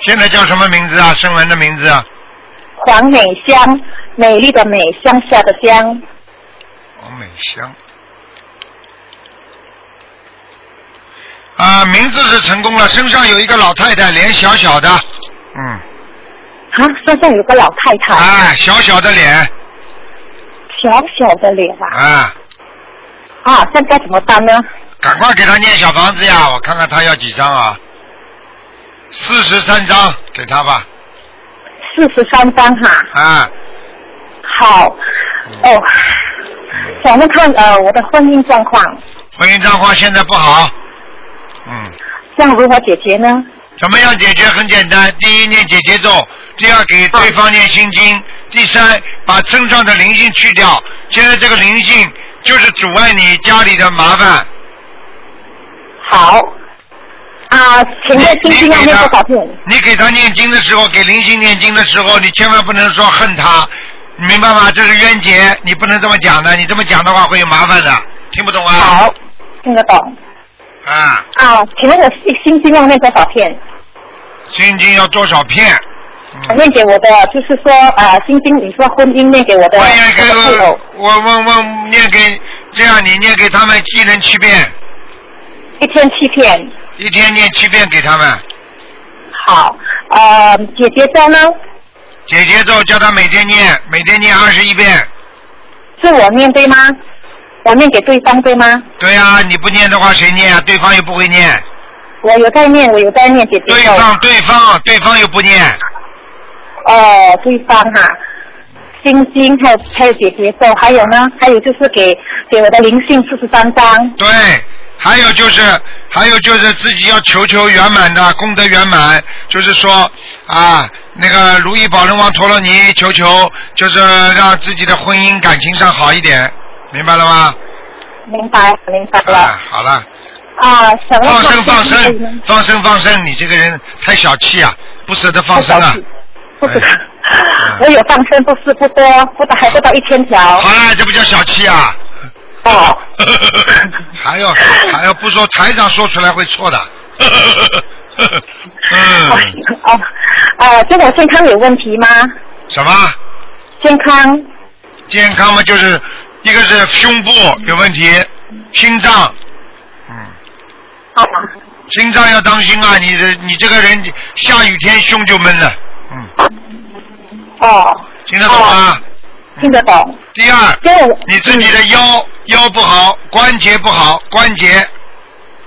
现在叫什么名字啊？声纹的名字啊？黄美香，美丽的美，乡下的乡，黄美香。啊，名字是成功了，身上有一个老太太，脸小小的，嗯，啊，身上有个老太太，哎，小小的脸，小小的脸啊，啊，啊，这该怎么办呢？赶快给他念小房子呀！我看看他要几张啊？四十三张，给他吧，四十三张哈，啊，好，哦，想问看呃我的婚姻状况，婚姻状况现在不好，嗯。这样如何解决呢？怎么样解决？很简单，第一念解结咒，第二给对方念心经，第三把身上的灵性去掉。现在这个灵性就是阻碍你家里的麻烦。好，啊，请问星星要念多少遍？你给他念经的时候，给灵性念经的时候，你千万不能说恨他，你明白吗？这是冤结，你不能这么讲的。你这么讲的话会有麻烦的，听不懂啊？好，听得懂。啊，啊，请问我心心经要念多少片？心经要多少片？嗯念给我的就是说，啊，心经你说婚姻念给我的我念给我我我念给这样，你念给他们一人七遍。一天七片。一天念七遍给他们，好，呃，姐姐咒呢？姐姐咒叫他每天念，每天念二十一遍。是我念对吗？我念给对方对吗？对啊、你不念的话谁念啊？对方又不会念。我有在念，我有在念姐姐咒。对方对方对方又不念，哦，对方哈、心经还有还有姐姐咒，还有呢，还有就是给给我的灵性四十三章。对，还有就是还有就是自己要求求圆满的功德圆满，就是说啊，那个如意宝轮王陀罗尼求求，就是让自己的婚姻感情上好一点，明白了吗？明白，明白了。啊，好了。啊，放生放生放生放生，你这个人太小气啊，不舍得放生啊！不是哎，我有放生，不是不多，不到还不到一千条。好了，这不叫小气啊！哦，还要还要不说台长说出来会错的。嗯，哦，哦，这我健康有问题吗？什么健康健康嘛？就是一个是胸部有问题，心脏，嗯，哦，心脏要当心啊！你这你这个人下雨天胸就闷了，嗯，哦，听得懂吗？听得懂。第二，跟我你自己的腰腰不好，关节不好，关节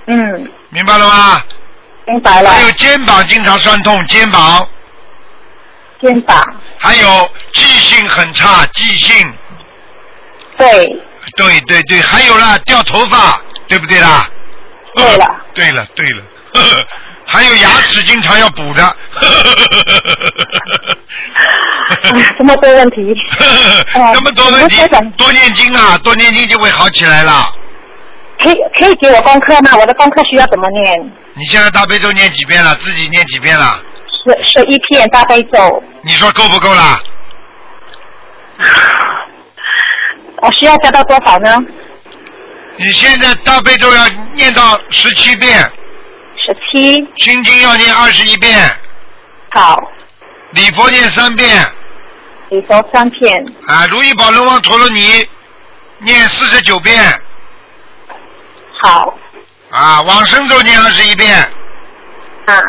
嗯，明白了吗？明白了。还有肩膀经常酸痛，肩膀，肩膀，还有记性很差，记性，对，对对对，还有啦掉头发，对不对啦？对了。对了，对了。呵 呵还有牙齿经常要补的。这么多问题。这么多问题，多念经啊，多念经就会好起来了。可以可以给我功课吗？我的功课需要怎么念？你现在大悲咒念几遍了？自己念几遍了？是是一片大悲咒。你说够不够啦？我需要加到多少呢？你现在大悲咒要念到十七遍。十七。心经要念二十一遍。好。礼佛念三遍。礼佛三遍。啊，如意宝轮王陀罗尼念四十九遍。好。啊，往生咒念二十一遍。啊。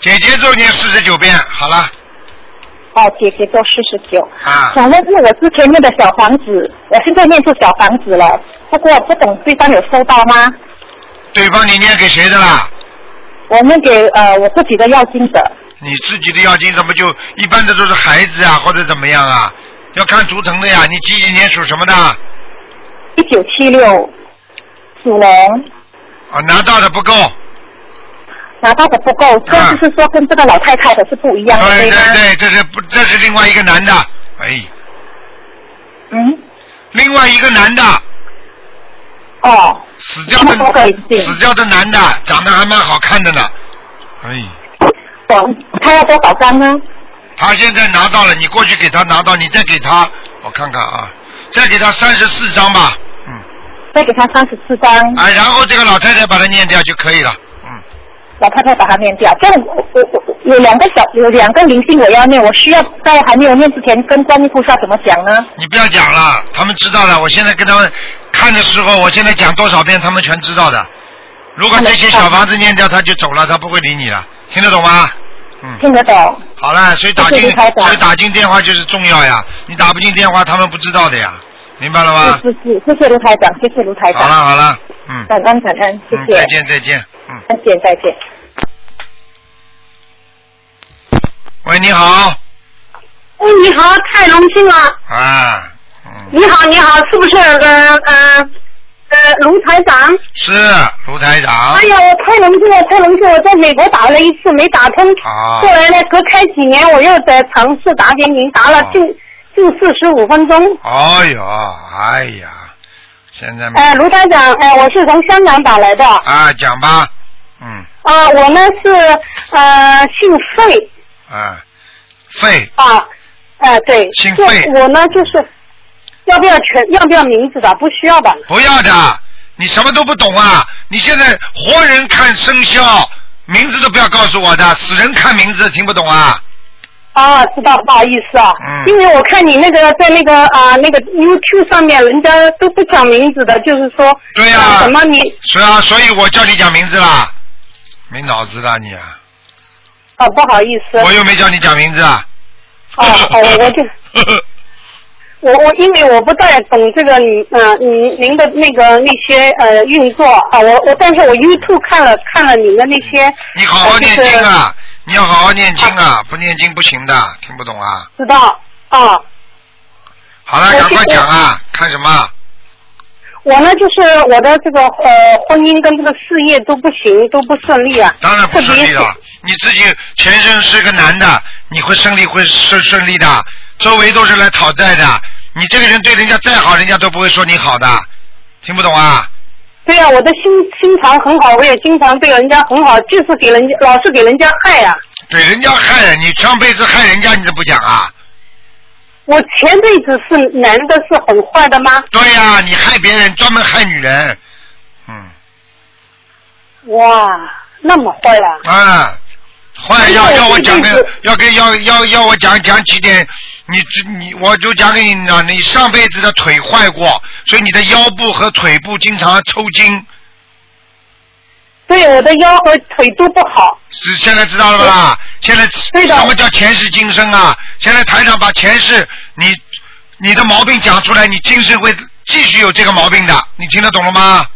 姐姐咒念四十九遍，好了。哦，姐姐咒四十九。啊。想问是我之前念的小房子，我现在念出小房子了，不过不懂对方有收到吗？对方你念给谁的啦？我们给呃我自己的要经者。你自己的要经怎么就一般的都是孩子啊，或者怎么样啊？要看图腾的呀。你几几年属什么的？一九七六，属龙。啊，拿到的不够。拿到的不够，这就是说跟这个老太太的是不一样的，对？对对，这是不，这是另外一个男的，哎。嗯。另外一个男的。哦。死掉的死掉的男的，长得还蛮好看的呢，哎。哦，他要多少张呢？他现在拿到了，你过去给他拿到，你再给他，我看看啊，再给他三十四张吧。嗯。再给他三十四张。啊，然后这个老太太把它念掉就可以了。嗯老太太把它念掉，这样我我我有两个小有两个灵性我要念，我需要在还没有念之前跟观音菩萨怎么讲呢？你不要讲了，他们知道了。我现在跟他们看的时候，我现在讲多少遍，他们全知道的。如果这些小房子念掉，他就走了，他不会理你了，听得懂吗？嗯。听得懂。好了，所以打进所以打进电话就是重要呀，你打不进电话，他们不知道的呀，明白了吗？是是是，谢谢卢台长，谢谢卢台长。好了好了，嗯。感恩感恩，谢谢。再见再见，嗯。再见再见。喂，你好。哎，你好，太荣幸了。啊。你好，你好，是不是呃呃呃卢台长？是卢台长。哎呀，我太荣幸了，太荣幸！我在美国打了一次没打通，啊。后来呢，隔开几年我又在尝试打给您，打了近近四十五分钟。哦哟，哎呀，现在。哎，卢台长，哎，我是从香港打来的。啊，讲吧，嗯。啊，我呢是呃姓费。啊，费啊，哎对，姓费，我呢就是要不要全要不要名字的？不需要的。不要的，你什么都不懂啊！你现在活人看生肖，名字都不要告诉我的，死人看名字听不懂啊？啊，知道，不好意思啊，嗯，因为我看你那个在那个啊那个 YouTube 上面，人家都不讲名字的，就是说对呀，什么你是啊，所以我叫你讲名字啦，没脑子的你啊！啊，不好意思。我又没叫你讲名字啊。哦哦，我就 我我因为我不太懂这个你呃您您的那个那些呃运作啊，我我但是我 YouTube 看了看了您的那些。你好好念经啊！你要好好念经啊！不念经不行的，听不懂啊。知道啊。好了，赶快讲啊！看什么？我呢，就是我的这个呃婚姻跟这个事业都不行，都不顺利啊。当然不顺利了。你自己前身是个男的，你会顺利会顺顺利的。周围都是来讨债的，你这个人对人家再好，人家都不会说你好的。听不懂啊？对呀、我的心心肠很好，我也经常对人家很好，就是给人家老是给人家害啊。对人家害你，上辈子害人家，你都不讲啊？我前辈子是男的，是很坏的吗？对呀、你害别人，专门害女人。嗯。哇，那么坏啊！啊，坏要要我讲个，要跟要要要我讲讲几点，你这你我就讲给你了，你上辈子的腿坏过，所以你的腰部和腿部经常抽筋。对，我的腰和腿都不好。是现在知道了吧？现在什么叫前世今生啊？现在台上把前世你你的毛病讲出来，你今生会继续有这个毛病的，你听得懂了吗？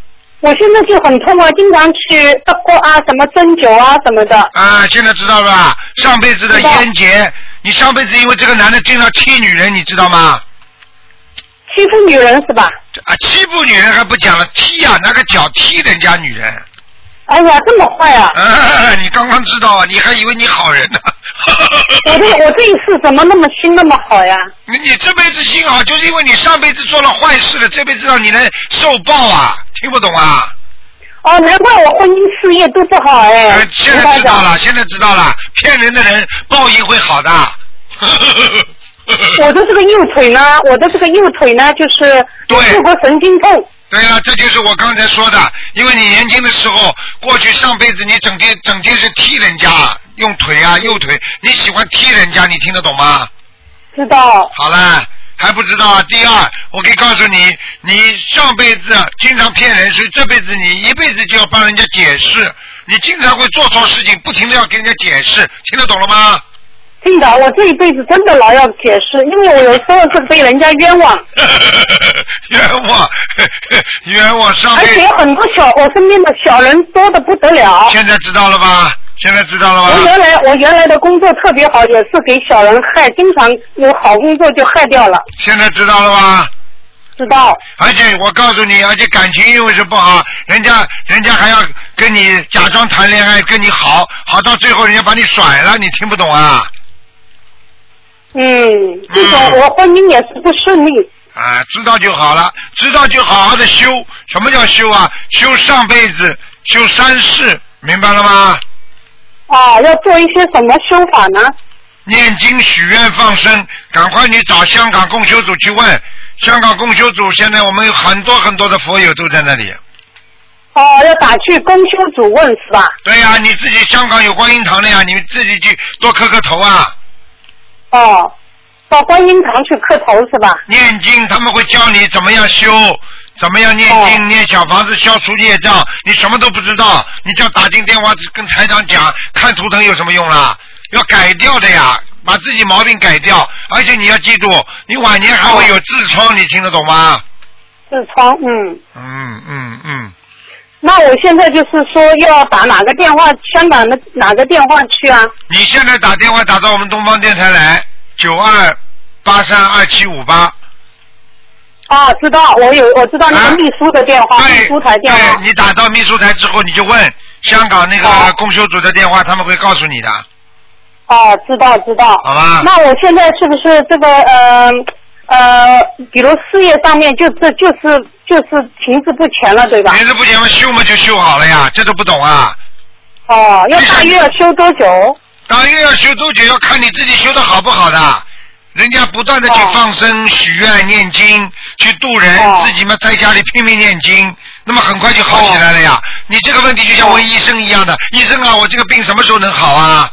我现在就很痛啊，经常去德国啊，什么针灸啊什么的。啊，现在知道了吧？上辈子的冤结，你上辈子因为这个男的经常踢女人，你知道吗？欺负女人是吧？啊，欺负女人还不讲了，踢呀、拿个脚踢人家女人。哎呀，这么坏啊！啊，你刚刚知道啊？你还以为你好人呢？我这我这一次怎么那么心那么好呀？你你这辈子心好，就是因为你上辈子做了坏事了，这辈子让你来受报啊！听不懂啊？哦，难怪我婚姻事业都不好哎。呃现在知道了，现在知道了，骗人的人报应会好的。我的这个右腿呢，我的这个右腿呢，就是对有过神经痛。对了，这就是我刚才说的，因为你年轻的时候，过去上辈子你整天整天是踢人家，用腿啊右腿，你喜欢踢人家，你听得懂吗？知道。好了，还不知道啊。第二，我可以告诉你，你上辈子经常骗人，所以这辈子你一辈子就要帮人家解释。你经常会做错事情，不停的要跟人家解释，听得懂了吗？听到，我这一辈子真的老要解释，因为我有时候是被人家冤枉，冤枉，冤枉上辈子而且。很多小我身边的小人多的不得了。现在知道了吧？现在知道了吧？我原来我原来的工作特别好，也是给小人害，经常有好工作就害掉了，现在知道了吧？知道？而且我告诉你，而且感情因为是不好，人家人家还要跟你假装谈恋爱，跟你好，好到最后人家把你甩了，你听不懂啊？嗯，这种嗯我婚姻也是不顺利。啊，知道就好了，知道就好好的修。什么叫修啊？修上辈子，修三世，明白了吗？啊，要做一些什么修法呢？念经、许愿、放生，赶快你找香港共修组去问。香港共修组现在我们有很多很多的佛友都在那里。哦，要打去公修组问是吧？对呀、你自己香港有观音堂的呀，你们自己去多磕磕头啊。哦，到观音堂去磕头是吧？念经，他们会教你怎么样修，怎么样念经，哦念小房子消除业障。你什么都不知道，你就要打进电话跟台长讲，看图腾有什么用啦？要改掉的呀，把自己毛病改掉。而且你要记住，你晚年还会有痔疮，你听得懂吗？痔疮，嗯。嗯嗯嗯，那我现在就是说要打哪个电话？香港的哪个电话去啊？你现在打电话打到我们东方电台来，九二八三二七五八。啊，知道，我有我知道那啊个秘书的电话，秘书台电话对，。你打到秘书台之后，你就问香港那个好公修组的电话，他们会告诉你的，哦，知道知道。好吧？那我现在是不是这个呃呃，比如事业上面就这就是就是停滞不前了，对吧？停滞不前嘛，修嘛就修好了呀，这都不懂啊？哦，要大约要修多久？大约要修多久，要看你自己修的好不好的。人家不断的去哦放生、许愿、念经，去度人，哦自己嘛在家里拼命念经，那么很快就好起来了呀。你这个问题就像问医生一样的，医生啊，我这个病什么时候能好啊？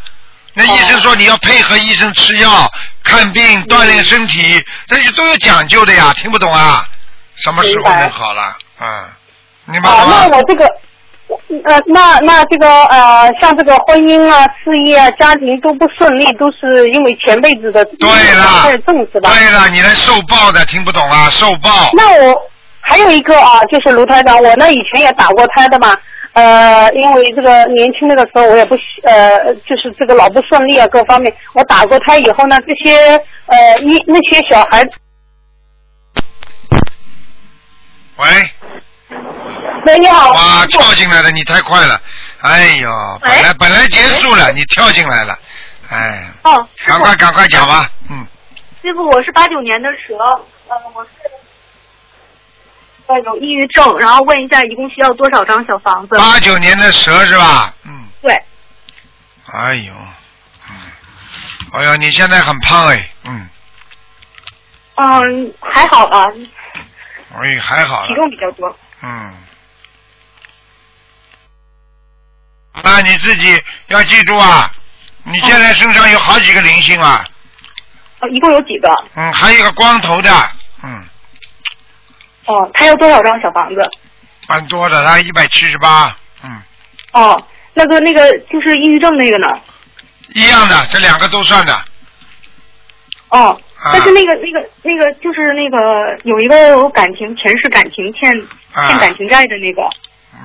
那医生说你要配合医生吃药、看病、锻炼身体，这些都有讲究的呀，听不懂啊？什么时候能好了？嗯，明白？那我这个。呃，那那这个呃，像这个婚姻啊、事业啊、家庭都不顺利，都是因为前辈子的对了太重是吧？对了，你来受报的，听不懂啊？受报。那我还有一个啊，就是卢台长，我呢以前也打过胎的嘛，呃，因为这个年轻那个时候我也不喜呃，就是这个老不顺利啊，各方面，我打过胎以后呢，这些呃一那些小孩子，喂，哇，跳进来了，你太快了，哎呦，本来本来结束了，你跳进来了，哎，哦，赶快赶快讲吧，嗯，师傅，我是八九年的蛇，呃，我是呃有抑郁症，然后问一下，一共需要多少张小房子？八九年的蛇是吧？嗯，对，哎呦，嗯，哎呦，你现在很胖哎，嗯，嗯，还好吧，哎，还好体，重比较多。嗯。那你自己要记住啊，你现在身上有好几个灵性啊，呃，一共有几个？嗯，还有一个光头的，嗯，哦，他要多少张小房子？蛮多的，他一百七十八，嗯，哦，那个那个就是抑郁症那个呢？一样的，这两个都算的，哦，啊但是那个那个那个就是那个有一个有感情前世感情欠啊欠感情债的那个，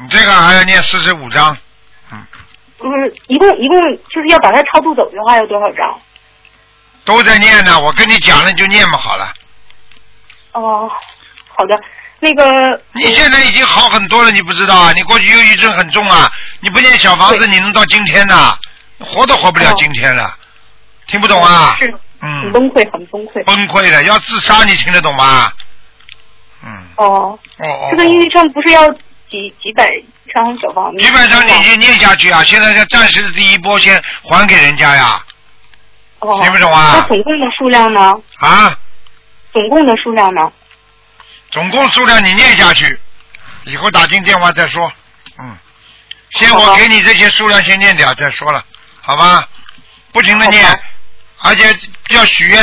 你这个还要念四十五章，嗯，一共一共就是要把它超度走的话要多少张？都在念呢。我跟你讲了，你就念吧好了。哦，好的，那个你现在已经好很多了，你不知道啊？你过去忧郁症很重啊，你不念小房子，你能到今天呐？活都活不了今天了，听不懂啊？是嗯很，崩溃，很崩溃。崩溃了，要自杀，你听得懂吗？嗯，哦，哦哦这个抑郁症不是要几几百张小房子？基本上你已经念下去啊，现在是暂时的第一波，先还给人家呀，哦，听不懂啊那总共的数量呢？啊，总共的数量呢？总共数量你念下去，以后打进电话再说，嗯，先我给你这些数量先念掉再说了，好吧？不停的念，而且要许愿，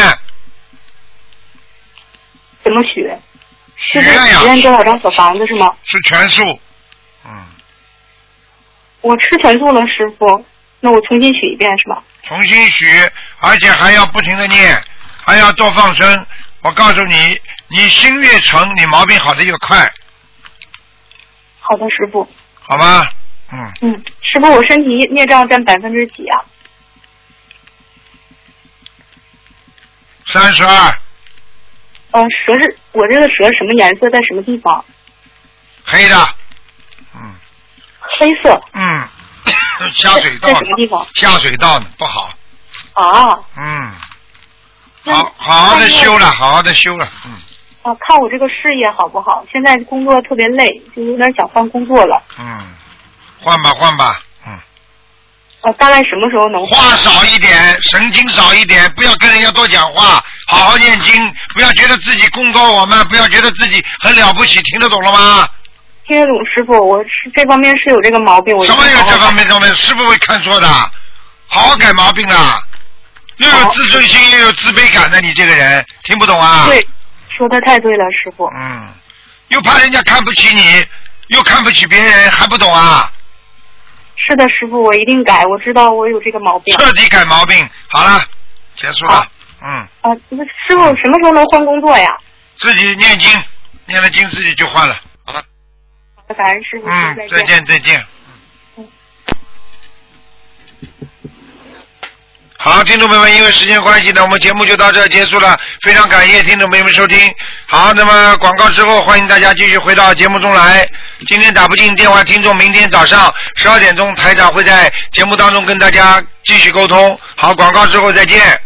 怎么许？许愿呀许，愿多少张小房子是吗？是全数，嗯，我吃全素了，师傅。那我重新许一遍是吧？重新许，而且还要不停的念，还要多放生。我告诉你，你心越诚，你毛病好的越快，好的，师傅。好吗？嗯，嗯，师傅，我身体孽障占百分之几啊？三十二，呃，蛇是我这个蛇什么颜色，在什么地方？黑的，嗯黑色。嗯，下水道在什么地方？下水道呢，不好，啊嗯，好好好的修了，好好的修了，嗯啊！看我这个事业好不好？现在工作特别累，就有点想换工作了。嗯，换吧换吧，嗯，呃，大概什么时候能话少一点，神经少一点，不要跟人家多讲话，好好念经，不要觉得自己功高我慢，不要觉得自己很了不起，听得懂了吗？听得懂师傅？我是这方面是有这个毛病，我什么有定好好这方面师傅会看错的，好好改毛病啊！又有自尊心，又有自卑感的，你这个人听不懂啊？对，说的太对了，师傅。嗯，又怕人家看不起你，又看不起别人，还不懂啊？是的，师傅，我一定改。我知道我有这个毛病。彻底改毛病。好了，结束了。嗯，啊，那师傅什么时候能换工作呀？自己念经，念了经自己就换了。好了，感恩师傅，嗯，再见再见。好，听众朋友们，因为时间关系呢，我们节目就到这结束了。非常感谢听众朋友们收听。好，那么广告之后，欢迎大家继续回到节目中来。今天打不进电话，听众明天早上十二点钟，台长会在节目当中跟大家继续沟通。好，广告之后再见。